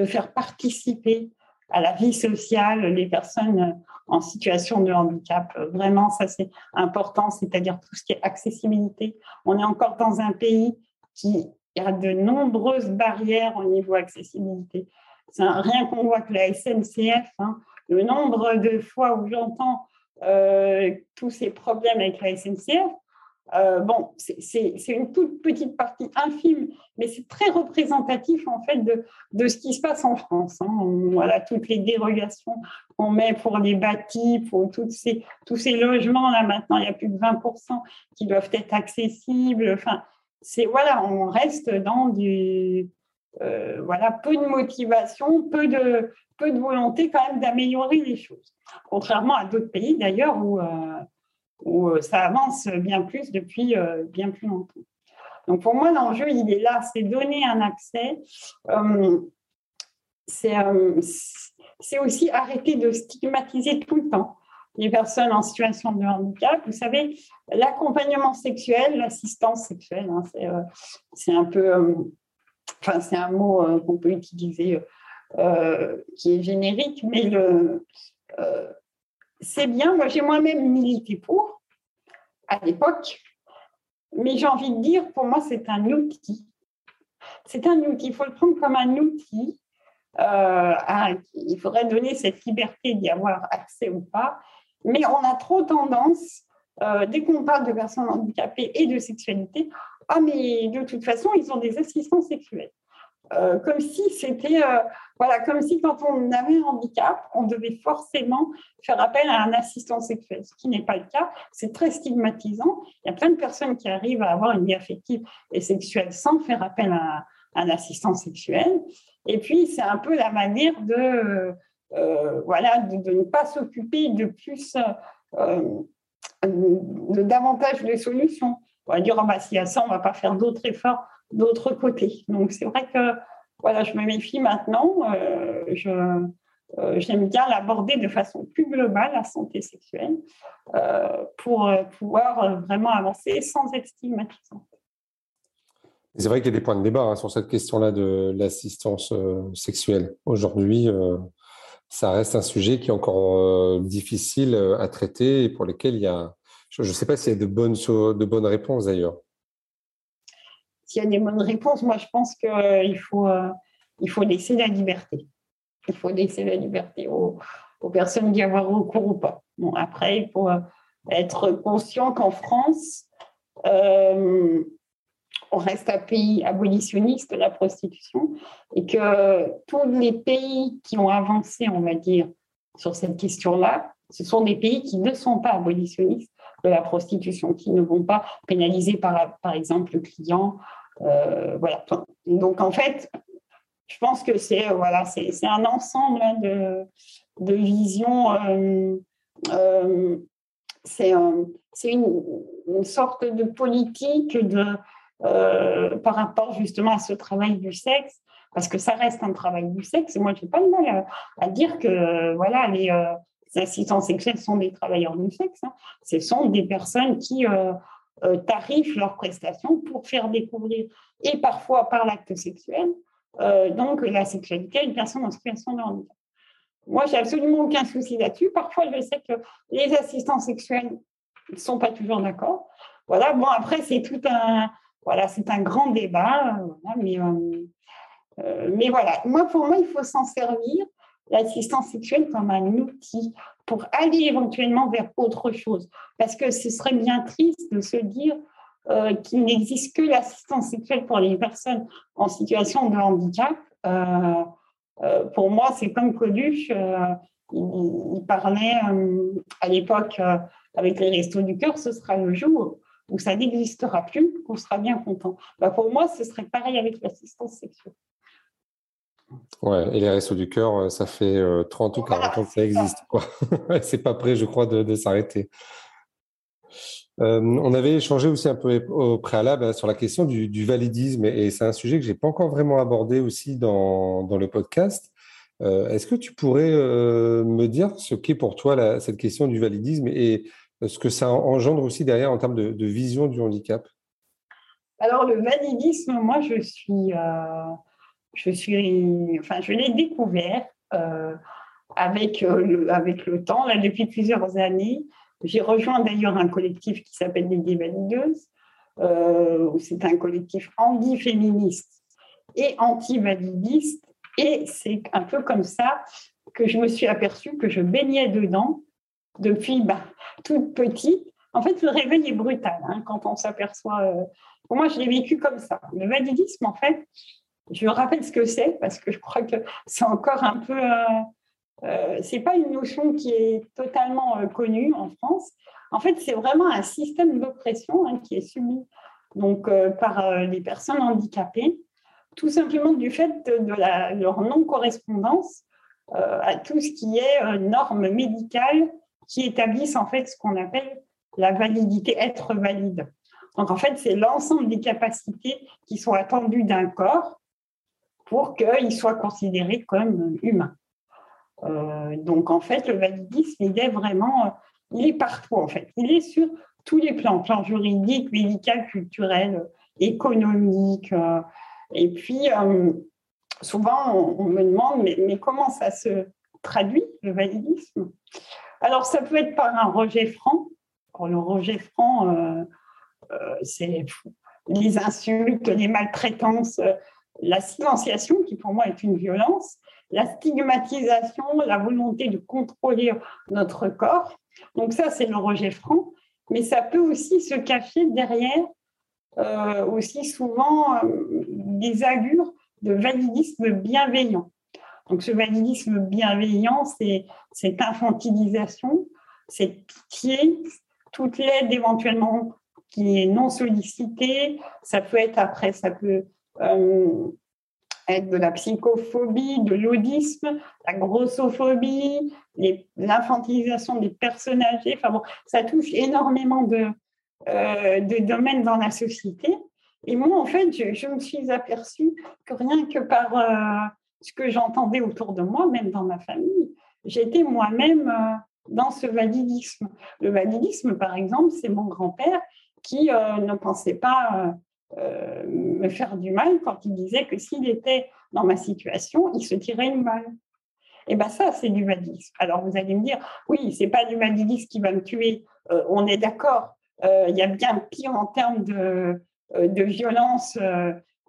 faire participer à la vie sociale les personnes en situation de handicap. Vraiment, ça c'est important, c'est-à-dire tout ce qui est accessibilité. On est encore dans un pays qui a de nombreuses barrières au niveau accessibilité. rien qu'on voit que la SNCF, hein, le nombre de fois où j'entends euh, tous ces problèmes avec la SNCF, euh, bon, c'est une toute petite partie infime, mais c'est très représentatif en fait de, ce qui se passe en France. Hein. Voilà, toutes les dérogations qu'on met pour les bâtis, pour ces, tous ces logements là maintenant, il y a plus de 20% qui doivent être accessibles. Enfin, voilà, on reste dans du euh, voilà peu de motivation, peu de peu de volonté quand même d'améliorer les choses. Contrairement à d'autres pays d'ailleurs où euh, où euh, ça avance bien plus depuis bien plus longtemps. Donc pour moi l'enjeu il est là, c'est donner un accès. c'est aussi arrêter de stigmatiser tout le temps les personnes en situation de handicap. Vous savez, l'accompagnement sexuel, l'assistance sexuelle, hein, c'est un peu, enfin c'est un mot euh, qu'on peut utiliser qui est générique, mais c'est bien. Moi, j'ai moi-même milité pour à l'époque, mais j'ai envie de dire, pour moi, c'est un outil. C'est un outil. Il faut le prendre comme un outil. il faudrait donner cette liberté d'y avoir accès ou pas. Mais on a trop tendance, euh, dès qu'on parle de personnes handicapées et de sexualité, ah mais de toute façon, ils ont des assistants sexuels. Euh, comme si c'était, euh, voilà, comme si quand on avait un handicap, on devait forcément faire appel à un assistant sexuel, ce qui n'est pas le cas. C'est très stigmatisant. Il y a plein de personnes qui arrivent à avoir une vie affective et sexuelle sans faire appel à un assistant sexuel. Et puis, c'est un peu la manière de euh, voilà, de, ne pas s'occuper de plus, de davantage de solutions. On va dire, oh, bah, s'il y a ça, on ne va pas faire d'autres efforts d'autre côté. Donc, c'est vrai que voilà, je me méfie maintenant. Euh, je, j'aime bien l'aborder de façon plus globale, la santé sexuelle, pour pouvoir vraiment avancer sans être stigmatisant. C'est vrai qu'il y a des points de débat hein, sur cette question-là de l'assistance sexuelle. Aujourd'hui, ça reste un sujet qui est encore euh, difficile euh, à traiter et pour lequel il y a. Je ne sais pas s'il y a de bonnes, de bonnes réponses d'ailleurs. S'il y a des bonnes réponses, moi je pense qu'il euh, faut, il faut laisser la liberté. Il faut laisser la liberté aux, aux personnes d'y avoir recours ou pas. Bon, après, il faut être conscient qu'en France, on reste un pays abolitionniste de la prostitution et que tous les pays qui ont avancé, on va dire, sur cette question-là, ce sont des pays qui ne sont pas abolitionnistes de la prostitution, qui ne vont pas pénaliser par, par exemple le client. Euh, voilà. Donc en fait, je pense que c'est voilà, c'est un ensemble hein, de, de visions. Euh, euh, c'est une, sorte de politique de euh, par rapport justement à ce travail du sexe, parce que ça reste un travail du sexe. Moi, je n'ai pas de mal à, dire que voilà, les, euh, assistants sexuels sont des travailleurs du sexe. Hein. Ce sont des personnes qui euh, tarifent leurs prestations pour faire découvrir, et parfois par l'acte sexuel, donc la sexualité à une personne en situation de handicap. Moi, j'ai absolument aucun souci là-dessus. Parfois, je sais que les assistants sexuels ne sont pas toujours d'accord. Voilà, bon, après, c'est tout un, voilà, un grand débat, euh, euh, mais voilà, moi, pour moi, il faut s'en servir, l'assistance sexuelle, comme un outil pour aller éventuellement vers autre chose. Parce que ce serait bien triste de se dire, euh, qu'il n'existe que l'assistance sexuelle pour les personnes en situation de handicap. pour moi, c'est comme Coluche, il, parlait à l'époque avec les restos du cœur, ce sera le jour où ça n'existera plus, qu'on sera bien content. Bah, pour moi, ce serait pareil avec l'assistance sexuelle. Ouais, et les restos du cœur, euh, ça fait 30 euh, ou 40 ans que ça existe. c'est pas prêt, je crois, de, s'arrêter. Euh, on avait échangé aussi un peu au préalable sur la question du, validisme, et c'est un sujet que je n'ai pas encore vraiment abordé aussi dans, le podcast. Est-ce que tu pourrais me dire ce qu'est pour toi cette question du validisme et ce que ça engendre aussi derrière en termes de, vision du handicap? Alors, le validisme, moi, je suis je suis, enfin, je l'ai découvert euh, avec, euh, le, avec le temps, là, depuis plusieurs années. J'ai rejoint d'ailleurs un collectif qui s'appelle les Dévalideuses. Euh, c'est un collectif anti-féministe et anti-validiste. Et c'est un peu comme ça que je me suis aperçue que je baignais dedans depuis bah, toute petite. En fait, le réveil est brutal hein, quand on s'aperçoit. Euh, pour moi, je l'ai vécu comme ça. Le validisme, en fait, je rappelle ce que c'est parce que je crois que c'est encore un peu. Euh, euh c'est pas une notion qui est totalement euh, connue en France. En fait, c'est vraiment un système d'oppression hein, qui est subi donc euh, par les personnes handicapées, tout simplement du fait de, leur non-correspondance à tout ce qui est normes médicales qui établissent en fait ce qu'on appelle la validité, être valide. Donc en fait, c'est l'ensemble des capacités qui sont attendues d'un corps pour qu'il soit considéré comme humain. Euh, donc, en fait, le validisme, il est vraiment, il est partout, en fait. Il est sur tous les plans, plan juridique, médical, culturel, économique. Euh, et puis, euh, souvent, on, me demande, mais, comment ça se traduit, le validisme? Alors, ça peut être par un rejet franc. le rejet franc, c'est les insultes, les maltraitances, la silenciation, qui pour moi est une violence, la stigmatisation, la volonté de contrôler notre corps. Donc ça, c'est le rejet franc, mais ça peut aussi se cacher derrière euh, aussi souvent euh, des allures de validisme bienveillant. Donc ce validisme bienveillant, c'est cette infantilisation, cette pitié, toute l'aide éventuellement qui est non sollicitée. Ça peut être après, ça peut être de la psychophobie, de l'audisme, la grossophobie, l'infantilisation des personnes âgées. Enfin bon, ça touche énormément de, euh, de domaines dans la société. Et moi, en fait, je, me suis aperçue que rien que par euh, ce que j'entendais autour de moi, même dans ma famille, j'étais moi-même dans ce validisme. Le validisme, par exemple, c'est mon grand-père qui ne pensait pas euh, me faire du mal quand il disait que s'il était dans ma situation, il se tirait une balle. Et eh bien ça, c'est du validisme. Alors vous allez me dire, oui, c'est pas du validisme qui va me tuer. Euh, on est d'accord. Euh, il y a bien pire en termes de, de violence,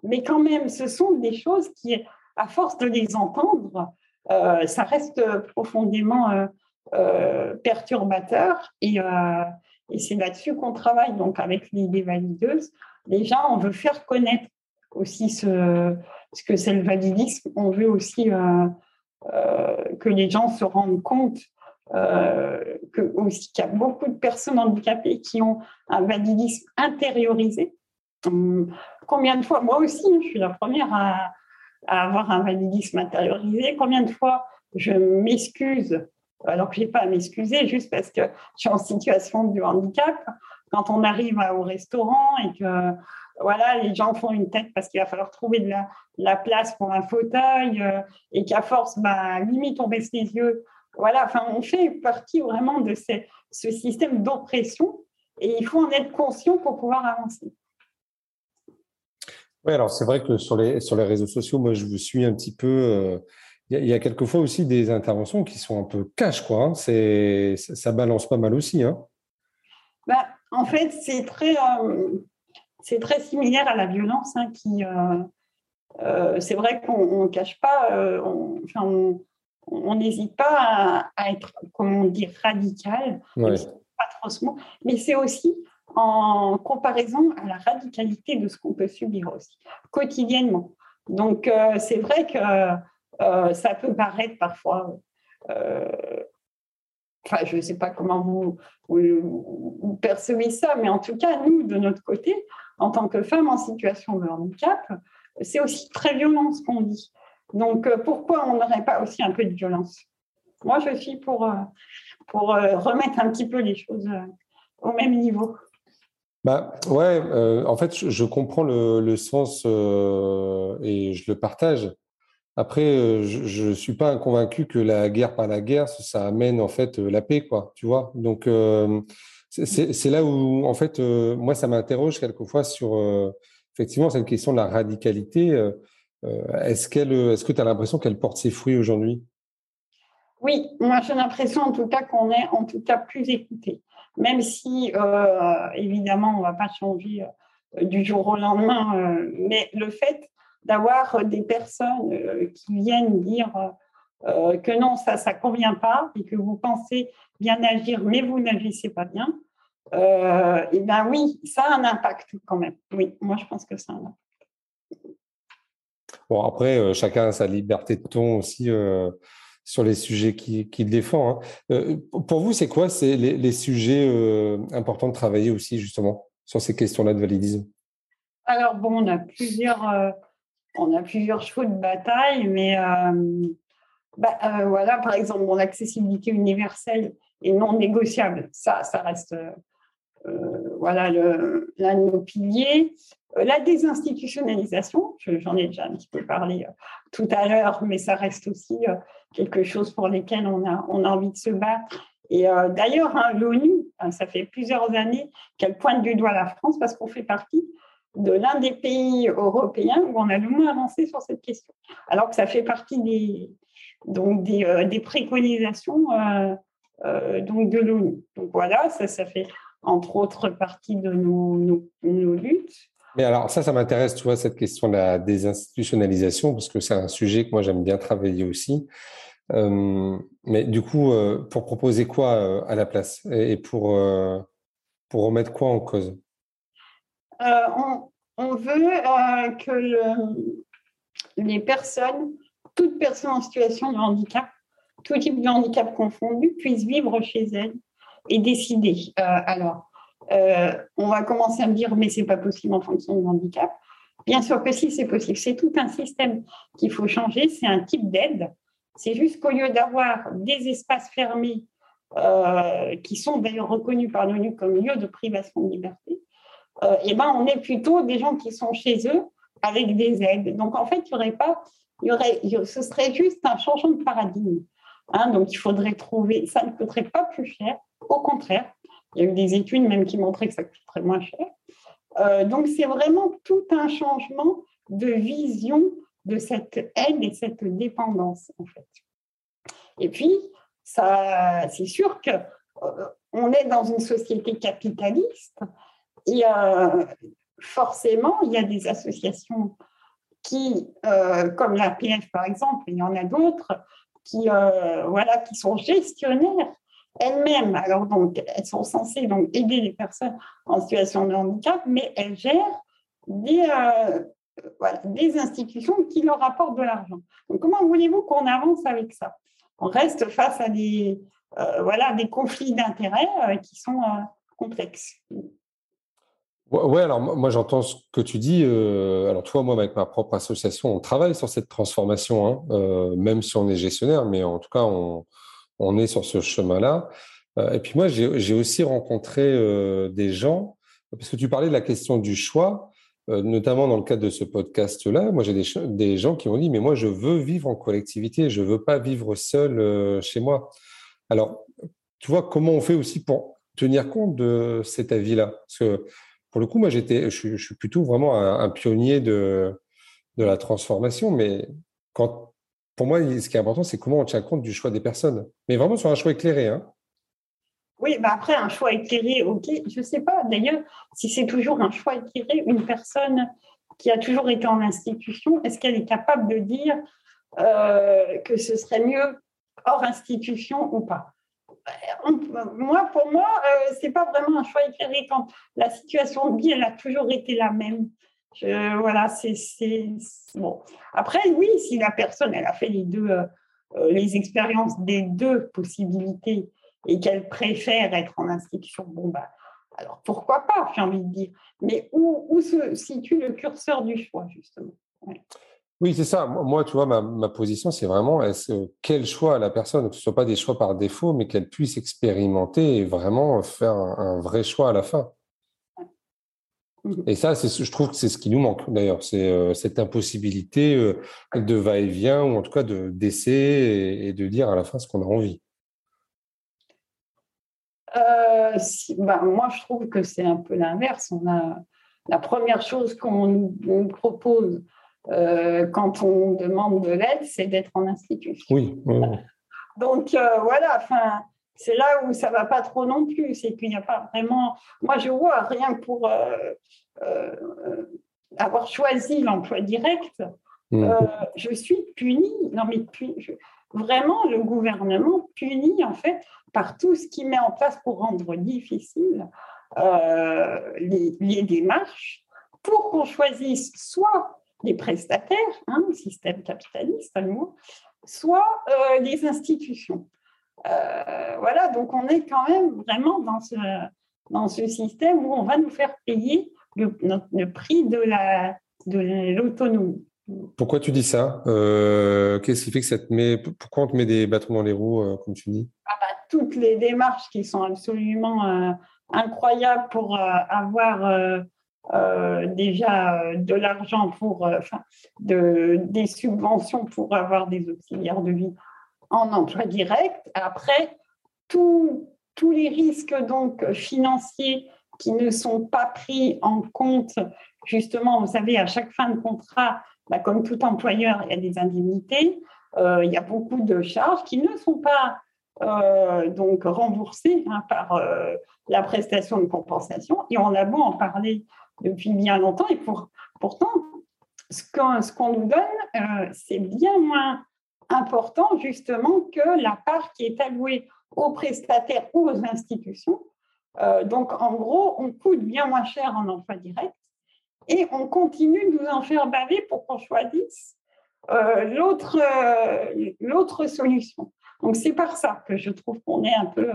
mais quand même, ce sont des choses qui, à force de les entendre, ça reste profondément perturbateur. Et, et c'est là-dessus qu'on travaille. Donc avec l'idée valideuse, déjà, on veut faire connaître aussi ce, que c'est le validisme. On veut aussi euh, euh, que les gens se rendent compte euh, que, aussi qu'il y a beaucoup de personnes handicapées qui ont un validisme intériorisé. Hum, combien de fois, moi aussi, je suis la première à, avoir un validisme intériorisé. Combien de fois je m'excuse alors que je n'ai pas à m'excuser juste parce que je suis en situation de handicap quand on arrive au restaurant et que voilà, les gens font une tête parce qu'il va falloir trouver de la, place pour un fauteuil euh, et qu'à force, bah, limite, on baisse les yeux. Voilà, enfin, on fait partie vraiment de ce système d'oppression et il faut en être conscient pour pouvoir avancer. Oui, alors c'est vrai que sur les, sur les réseaux sociaux, moi, je vous suis un petit peu. Euh, il y, a quelquefois aussi des interventions qui sont un peu cash, quoi. Hein. C'est, ça balance pas mal aussi. Hein. Bah, en fait, c'est très, euh, c'est très similaire à la violence hein, qui. Euh, euh, c'est vrai qu'on ne cache pas, on n'hésite pas à, être, comment dire, radical, pas trop ce mot, mais c'est aussi en comparaison à la radicalité de ce qu'on peut subir aussi, quotidiennement. Donc, c'est vrai que euh, ça peut paraître parfois Enfin, je ne sais pas comment vous, percevez ça, mais en tout cas, nous, de notre côté, en tant que femmes en situation de handicap, c'est aussi très violent ce qu'on dit. Donc, euh, pourquoi on n'aurait pas aussi un peu de violence? Moi, je suis pour, euh, pour euh, remettre un petit peu les choses au même niveau. Bah, ouais, en fait, je, comprends le sens et je le partage. Après, euh, je ne suis pas convaincu que la guerre par la guerre, ça amène en fait euh, la paix, quoi. Tu vois Donc, euh, c'est là où, en fait, moi, ça m'interroge quelquefois sur effectivement cette question de la radicalité. est-ce qu'elle, est-ce que tu as l'impression qu'elle porte ses fruits aujourd'hui? Oui, moi, j'ai l'impression en tout cas qu'on est en tout cas plus écouté. Même si, évidemment, on ne va pas changer du jour au lendemain, mais le fait d'avoir des personnes euh, qui viennent dire euh, que non, ça, ça convient pas et que vous pensez bien agir, mais vous n'agissez pas bien, euh, et bien oui, ça a un impact quand même. Oui, moi je pense que ça a un impact. Bon, après, chacun a sa liberté de ton aussi sur les sujets qu'il défend. Hein. pour vous, c'est quoi c'est les, les, sujets importants de travailler aussi justement sur ces questions-là de validisme? Alors bon, on a plusieurs on a plusieurs chevaux de bataille, mais euh, bah, euh, voilà, par exemple, mon accessibilité universelle et non négociable, ça, ça reste euh, voilà l'un de nos piliers. La désinstitutionnalisation, j'en ai déjà un petit peu parlé tout à l'heure, mais ça reste aussi quelque chose pour a, on a envie de se battre. Et d'ailleurs, hein, l'ONU, hein, ça fait plusieurs années qu'elle pointe du doigt la France parce qu'on fait partie de l'un des pays européens où on a le moins avancé sur cette question, alors que ça fait partie des, donc des, euh, préconisations euh, euh, donc de l'ONU. Donc voilà, ça, ça fait entre autres partie de nos, nos, luttes. Mais alors ça, ça m'intéresse, tu vois, cette question de la désinstitutionnalisation, parce que c'est un sujet que moi j'aime bien travailler aussi. mais du coup, pour proposer quoi à la place? Et pour, pour remettre quoi en cause? Euh, on, veut euh, que les personnes, toute personne en situation de handicap, tout type de handicap confondu, puissent vivre chez elles et décider. Euh, alors, on va commencer à me dire, mais c'est pas possible en fonction du handicap. Bien sûr que si, c'est possible. C'est tout un système qu'il faut changer. C'est un type d'aide. C'est juste qu'au lieu d'avoir des espaces fermés, qui sont d'ailleurs reconnus par l'ONU comme lieux de privation de liberté, eh ben, on est plutôt des gens qui sont chez eux avec des aides. Donc, en fait, il y aurait pas, y aurait, ce serait juste un changement de paradigme. Hein. donc, il faudrait trouver, ça ne coûterait pas plus cher, au contraire. Il y a eu des études même qui montraient que ça coûterait moins cher. Euh, donc, c'est vraiment tout un changement de vision de cette aide et cette dépendance, en fait. Et puis, ça, c'est sûr que euh, on est dans une société capitaliste et forcément, il y a des associations qui, euh, comme l'APF par exemple, il y en a d'autres, qui, euh, voilà, qui sont gestionnaires elles-mêmes. Alors, donc, elles sont censées donc, aider les personnes en situation de handicap, mais elles gèrent des, euh, des institutions qui leur apportent de l'argent. Donc, comment voulez-vous qu'on avance avec ça? On reste face à des, voilà, des conflits d'intérêts qui sont complexes. Ouais, alors moi j'entends ce que tu dis. Euh, alors toi, moi avec ma propre association, on travaille sur cette transformation, hein, euh, même si on est gestionnaire, mais en tout cas on, on est sur ce chemin-là. Euh, et puis moi j'ai aussi rencontré des gens, parce que tu parlais de la question du choix, notamment dans le cadre de ce podcast-là. Moi j'ai des, des gens qui m'ont dit mais moi je veux vivre en collectivité, je veux pas vivre seul chez moi. Alors tu vois comment on fait aussi pour tenir compte de cet avis-là, parce que pour le coup, moi, j'étais, je, suis plutôt vraiment un, pionnier de, de la transformation, mais quand, pour moi, ce qui est important, c'est comment on tient compte du choix des personnes. Mais vraiment sur un choix éclairé. Hein. Oui, bah après, un choix éclairé, ok. Je ne sais pas d'ailleurs si c'est toujours un choix éclairé. Une personne qui a toujours été en institution, est-ce qu'elle est capable de dire euh, que ce serait mieux hors institution ou pas? Moi, pour moi, ce c'est pas vraiment un choix éclairé quand la situation de vie, elle a toujours été la même. voilà, c'est bon. Après, oui, si la personne, elle a fait les deux, les expériences des deux possibilités et qu'elle préfère être en institution, bon bah, alors pourquoi pas, j'ai envie de dire. Mais où se situe le curseur du choix, justement? Oui, c'est ça. Moi, tu vois, ma, position, c'est vraiment est-ce, quel choix à la personne, que ce ne soit pas des choix par défaut, mais qu'elle puisse expérimenter et vraiment faire un, vrai choix à la fin. Et ça, c'est, je trouve que c'est ce qui nous manque d'ailleurs, c'est euh, cette impossibilité euh, de va-et-vient ou en tout cas de d'essai et, de dire à la fin ce qu'on a envie. Euh, ben, moi, je trouve que c'est un peu l'inverse. On a la première chose qu'on nous propose euh, quand on demande de l'aide, c'est d'être en institution. Oui. Donc euh, voilà, enfin, c'est là où ça va pas trop non plus. C'est qu'il n'y a pas vraiment. Moi, je vois rien pour euh, avoir choisi l'emploi direct. Mm. je suis punie. Non, mais vraiment, le gouvernement punit en fait par tout ce qu'il met en place pour rendre difficile les, les démarches pour qu'on choisisse soit les prestataires, hein, le système capitaliste, soit euh, les institutions. Euh, voilà, donc on est quand même vraiment dans ce, dans ce système où on va nous faire payer le, le prix de la de l'autonomie. Pourquoi tu dis ça? Euh, Qu'est-ce qui fait que ça te met Pourquoi on te met des bâtons dans les roues, comme tu dis? Ah bah, Toutes les démarches qui sont absolument incroyables pour avoir euh, déjà euh, de l'argent pour, euh, de, des subventions pour avoir des auxiliaires de vie en emploi direct. Après, tous les risques donc financiers qui ne sont pas pris en compte, justement, vous savez, à chaque fin de contrat, bah, comme tout employeur, il y a des indemnités, il y a beaucoup de charges qui ne sont pas donc remboursées hein, par la prestation de compensation. Et on a beau en parler depuis bien longtemps. Et pour, pourtant, ce qu'on nous donne, euh, c'est bien moins important justement que la part qui est allouée aux prestataires ou aux institutions. Euh, donc, en gros, on coûte bien moins cher en emploi direct et on continue de nous en faire baver pour qu'on choisisse euh, l'autre solution. Donc, c'est par ça que je trouve qu'on est un peu,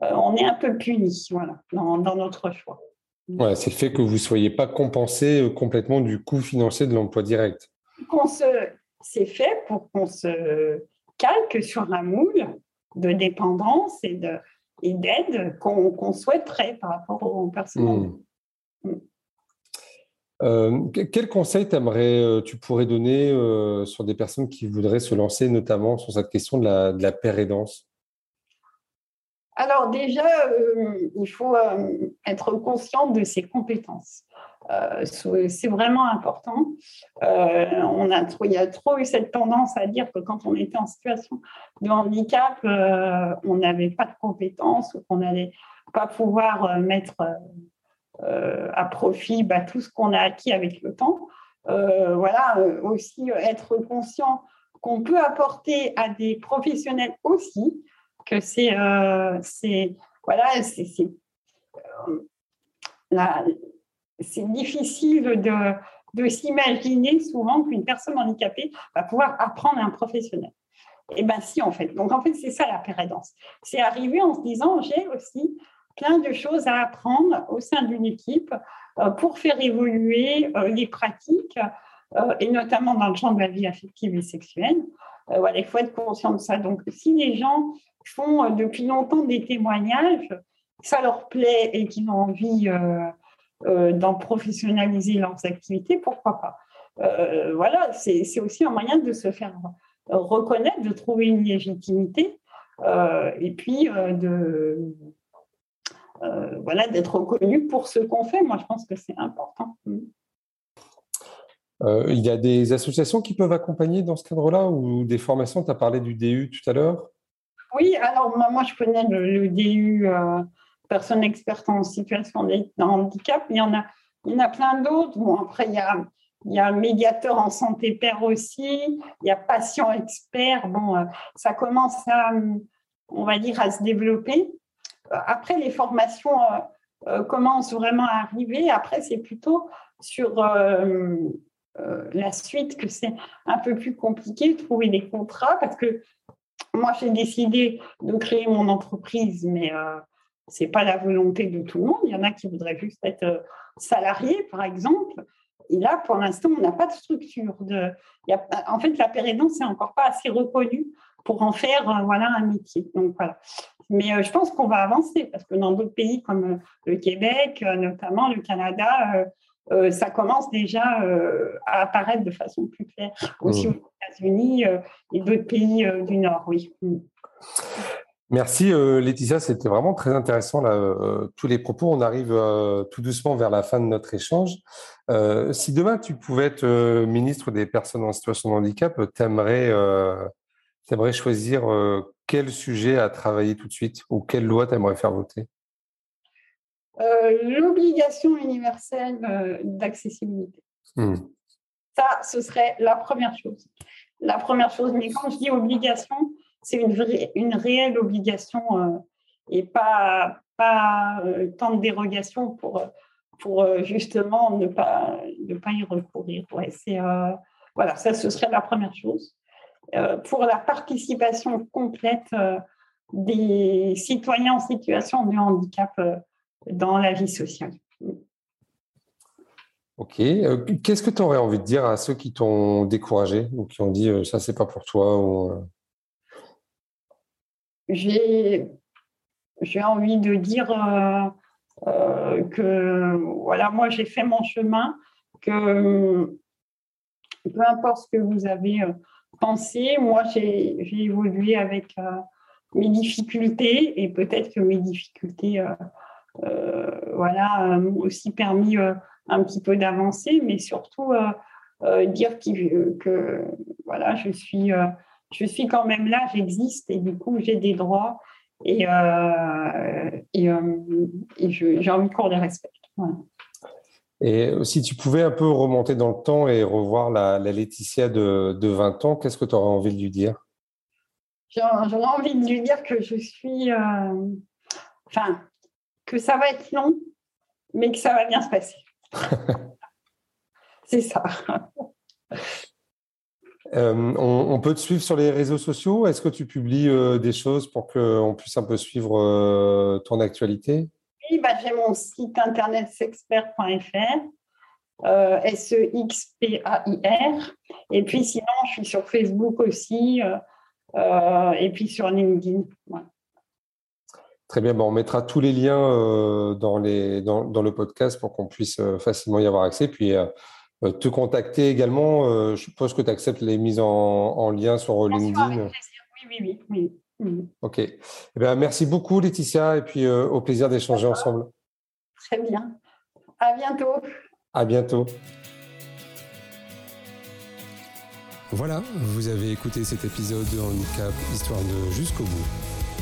on peu puni voilà, dans notre choix. Ouais, c'est le fait que vous ne soyez pas compensé euh, complètement du coût financier de l'emploi direct. C'est fait pour qu'on se calque sur un moule de dépendance et d'aide et qu'on souhaiterait par rapport aux personnes. Hmm. Hmm. Euh, quel conseil euh, tu pourrais donner sur des personnes qui voudraient se lancer, notamment sur cette question de la, de la pérédance? Alors déjà, euh, il faut euh, être conscient de ses compétences. Euh, c'est vraiment important. il y a trop eu cette tendance à dire que quand on était en situation de handicap, on n'avait pas de compétences ou qu'on n'allait pas pouvoir mettre à profit bah, tout ce qu'on a acquis avec le temps. voilà, aussi être conscient qu'on peut apporter à des professionnels aussi que c'est euh, voilà, c'est euh, c'est difficile de, de s'imaginer souvent qu'une personne handicapée va pouvoir apprendre à un professionnel. Eh bien, si, en fait. Donc, en fait, c'est ça la pérédance. C'est arriver en se disant, j'ai aussi plein de choses à apprendre au sein d'une équipe euh, pour faire évoluer les pratiques, et notamment dans le champ de la vie affective et sexuelle. voilà, il faut être conscient de ça. Donc, si les gens font euh, depuis longtemps des témoignages, ça leur plaît et qu'ils ont envie euh, euh, d'en professionnaliser leurs activités, pourquoi pas Voilà, c'est aussi un moyen de se faire reconnaître, de trouver une légitimité et puis de voilà d'être reconnu pour ce qu'on fait. Moi, je pense que c'est important. il y a des associations qui peuvent accompagner dans ce cadre-là ou des formations? Tu as parlé du DU tout à l'heure oui, alors moi, je connais le, DU, euh, personne experte en situation de handicap. Il y en a, il y en a plein d'autres. Bon, après, il y a, il y a un médiateur en santé père aussi. Il y a patient expert. Bon, euh, ça commence à, on va dire, à se développer. Après, les formations commencent vraiment à arriver. Après, c'est plutôt sur la suite que c'est un peu plus compliqué de trouver des contrats parce que moi, j'ai décidé de créer mon entreprise, mais ce n'est pas la volonté de tout le monde. Il y en a qui voudraient juste être salariés, par exemple. Et là, pour l'instant, on n'a pas de structure. En fait, la pérédance n'est encore pas assez reconnue pour en faire euh, voilà, un métier. Donc, voilà. Mais euh, je pense qu'on va avancer parce que dans d'autres pays comme euh, le Québec, notamment le Canada, ça commence déjà à apparaître de façon plus claire. Aussi mmh. aux États-Unis et d'autres pays du Nord, oui. Mmh. Merci Laetitia, c'était vraiment très intéressant là, tous les propos. On arrive tout doucement vers la fin de notre échange. si demain tu pouvais être ministre des personnes en situation de handicap, t'aimerais aimerais choisir quel sujet à travailler tout de suite ou quelle loi tu aimerais faire voter? L'obligation universelle d'accessibilité. Mmh. Ça, ce serait la première chose. La première chose, mais quand je dis obligation, c'est une, vraie, une réelle obligation et pas, pas tant de dérogation pour, pour justement ne pas, ne pas y recourir. Ouais, c'est, voilà, ça, ce serait la première chose. Euh, pour la participation complète euh, des citoyens en situation de handicap euh, dans la vie sociale. Ok. Qu'est-ce que tu aurais envie de dire à ceux qui t'ont découragé ou qui ont dit ça, c'est pas pour toi ou... J'ai envie de dire que voilà, moi j'ai fait mon chemin, que peu importe ce que vous avez penser. Moi, j'ai évolué avec euh, mes difficultés et peut-être que mes difficultés euh, euh, voilà, m'ont aussi permis un petit peu d'avancer, mais surtout dire que, voilà, je suis, je suis quand même là, j'existe et du coup, j'ai des droits et, et, j'ai envie qu'on les respecte. Et si tu pouvais un peu remonter dans le temps et revoir la, Laetitia de, de, 20 ans, qu'est-ce que tu aurais envie de lui dire? J'aurais envie de lui dire que je suis. Euh, enfin, que ça va être long, mais que ça va bien se passer. C'est ça. Euh, on, peut te suivre sur les réseaux sociaux? Est-ce que tu publies euh, des choses pour qu'on puisse un peu suivre ton actualité? Bah, j'ai mon site internet sexpert.fr, euh, S-E-X-P-A-I-R. Et puis sinon, je suis sur Facebook aussi, euh, euh, et puis sur LinkedIn. Très bien, bon, on mettra tous les liens dans, les, dans, dans, le podcast pour qu'on puisse facilement y avoir accès. Puis te contacter également, je suppose que tu acceptes les mises en, en lien sur LinkedIn. oui, oui, oui. oui. Ok. Eh bien, merci beaucoup, Laetitia, et puis euh, au plaisir d'échanger ensemble. Très bien. À bientôt. À bientôt. Voilà, vous avez écouté cet épisode de Handicap Histoire de jusqu'au bout.